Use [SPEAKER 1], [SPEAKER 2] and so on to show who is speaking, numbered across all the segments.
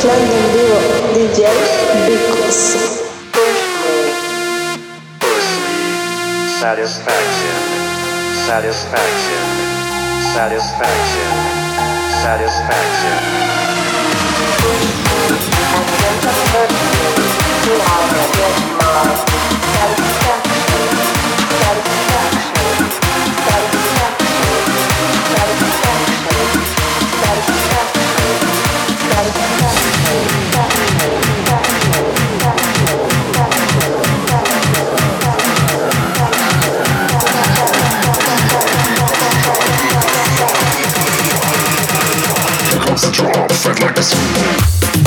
[SPEAKER 1] Clan en vivo, DJ Vicus.
[SPEAKER 2] Satisfaction, satisfaction, satisfaction. Satisfaction,
[SPEAKER 1] satisfaction. such a hard fight like this.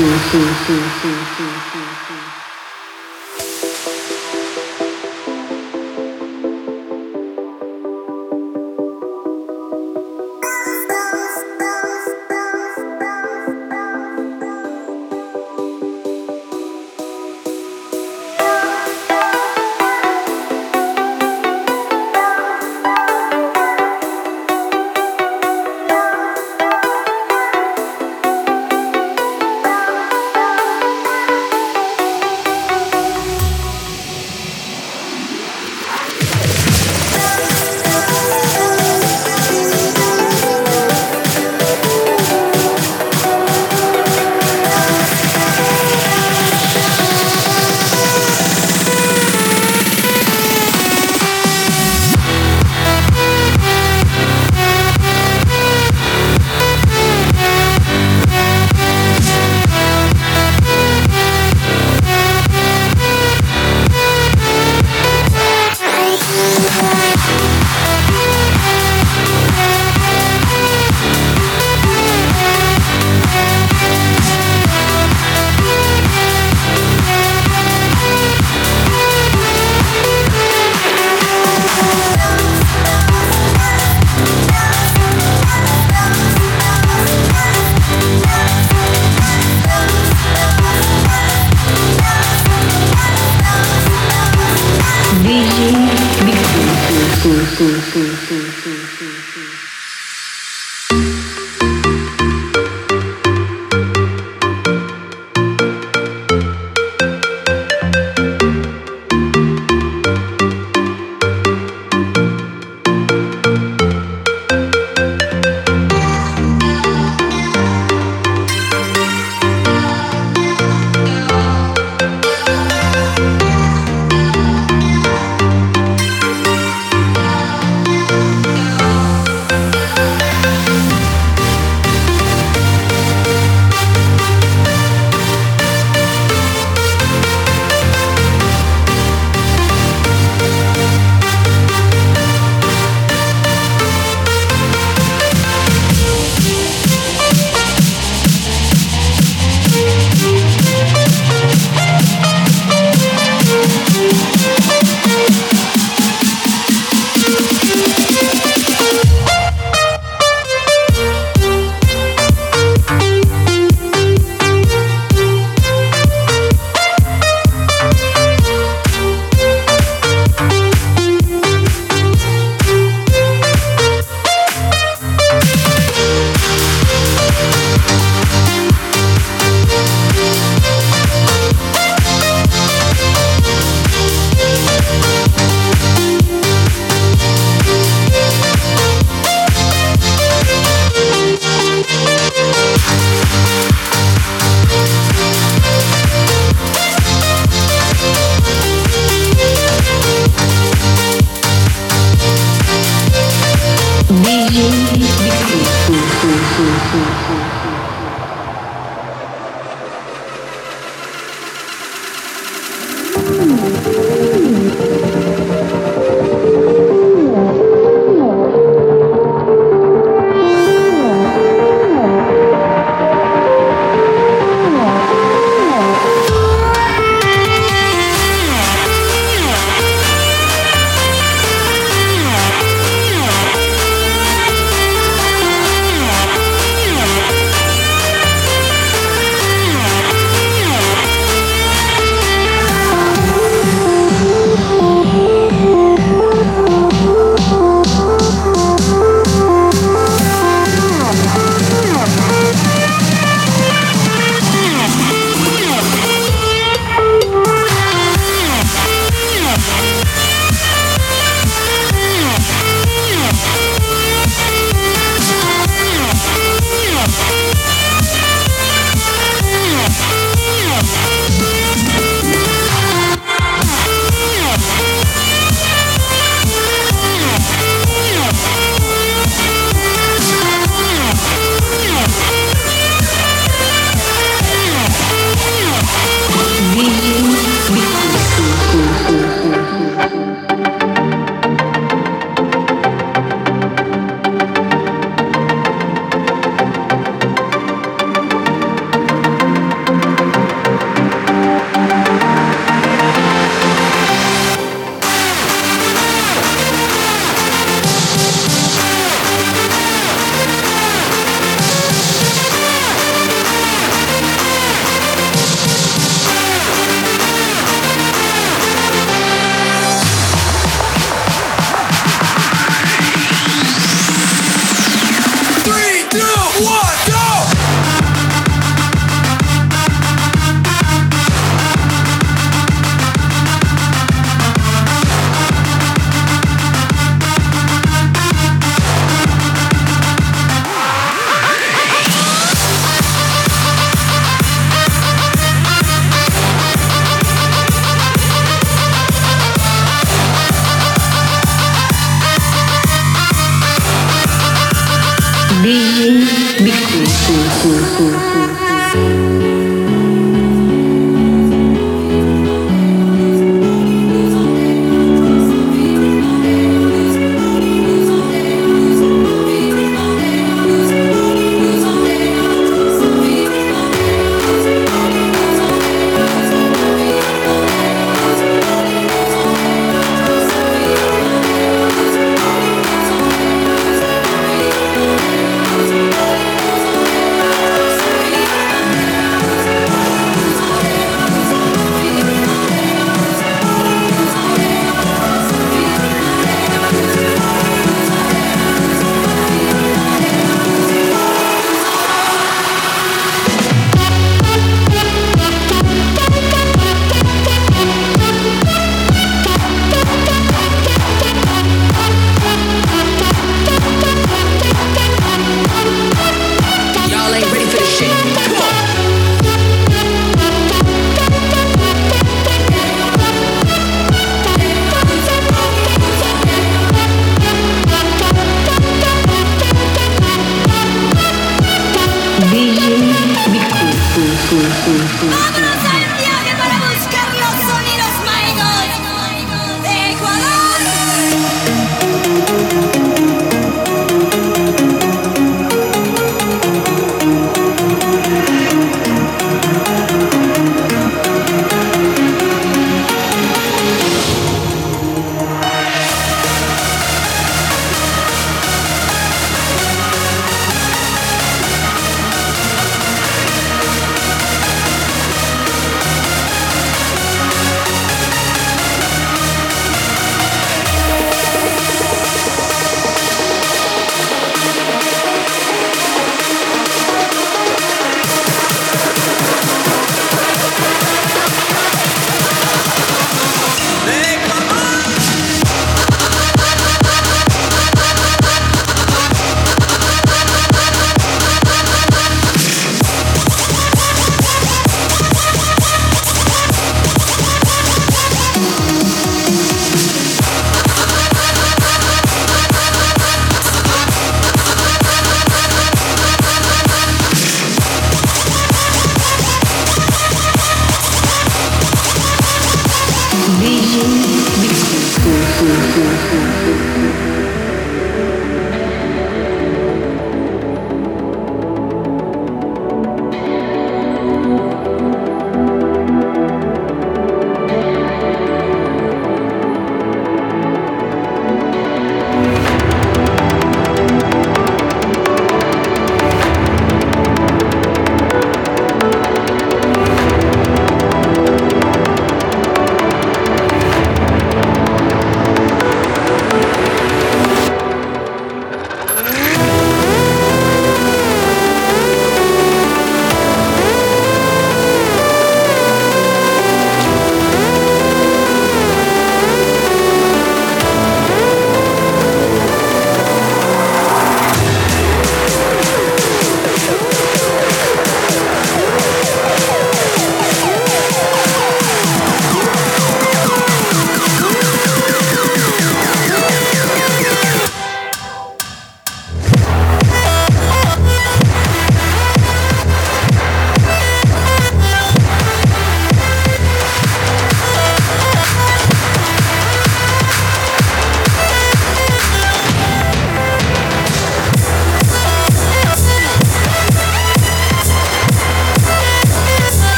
[SPEAKER 3] 是是是是。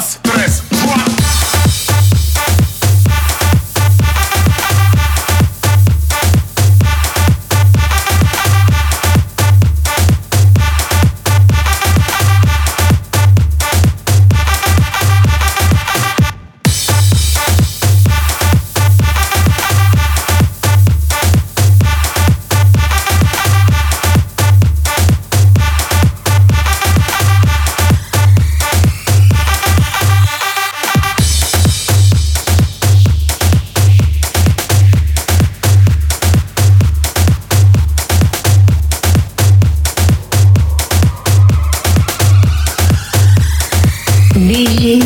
[SPEAKER 3] Dos, cuatro.